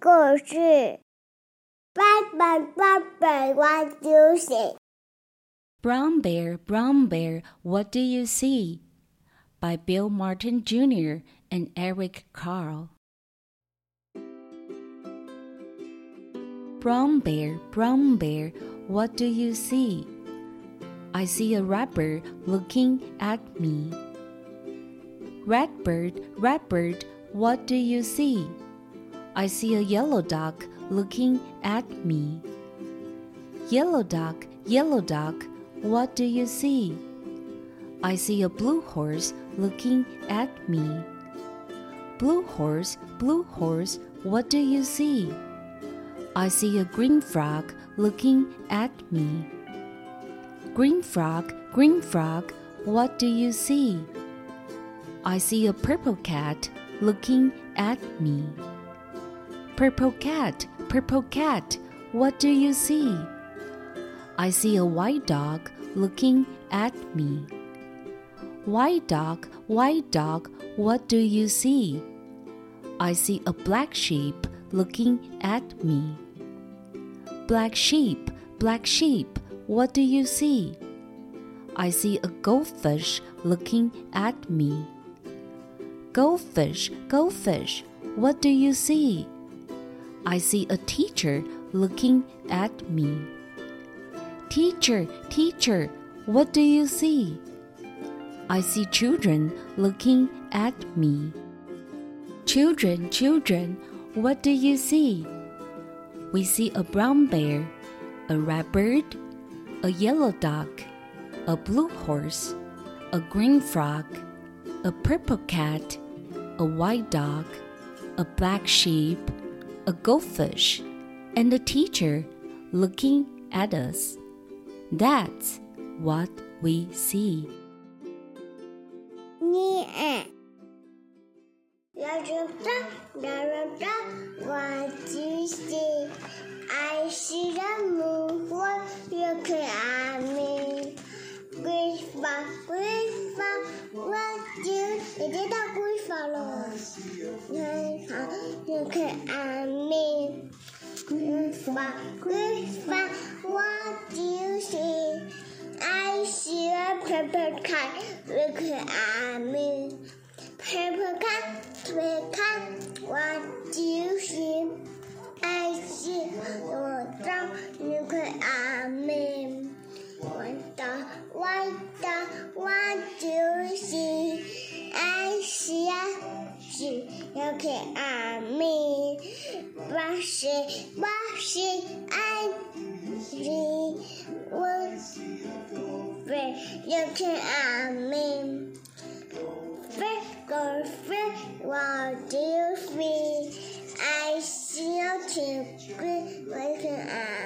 故事。Brown bear, brown bear, what do you see? Brown Bear, Brown Bear, What Do You See? by Bill Martin Jr. and Eric Carle. Brown Bear, Brown Bear, what do you see? I see a rabbit looking at me. Redbird, Redbird, what do you see? I see a yellow duck looking at me. Yellow duck, yellow duck, what do you see? I see a blue horse looking at me. Blue horse, blue horse, what do you see? I see a green frog looking at me. Green frog, green frog, what do you see? I see a purple cat looking at me. Purple cat, purple cat, what do you see? I see a white dog looking at me. White dog, white dog, what do you see? I see a black sheep looking at me. Black sheep, black sheep, what do you see? I see a goldfish looking at me. Goldfish, goldfish, what do you see? I see a teacher looking at me. Teacher, teacher, what do you see? I see children looking at me. Children, children, what do you see? We see a brown bear, a red bird, a yellow duck, a blue horse, a green frog, a purple cat, a white dog, a black sheep, a goldfish, and a teacher looking at us. That's what we see. Yeah. What do you see? I see the moon looking at me. Grandpa, Grandpa, what do you see? Did I follow? Looking at what do you see? I see a purple cat Look at me. Purple cat, paper cut, what do you see? I see one dog. Look at me. What? dog, one dog, what do you see? I see a sheep. Look at me. Rushy, rushy, and she was very looking at me. Freckle, What do you feel? I see you too good looking at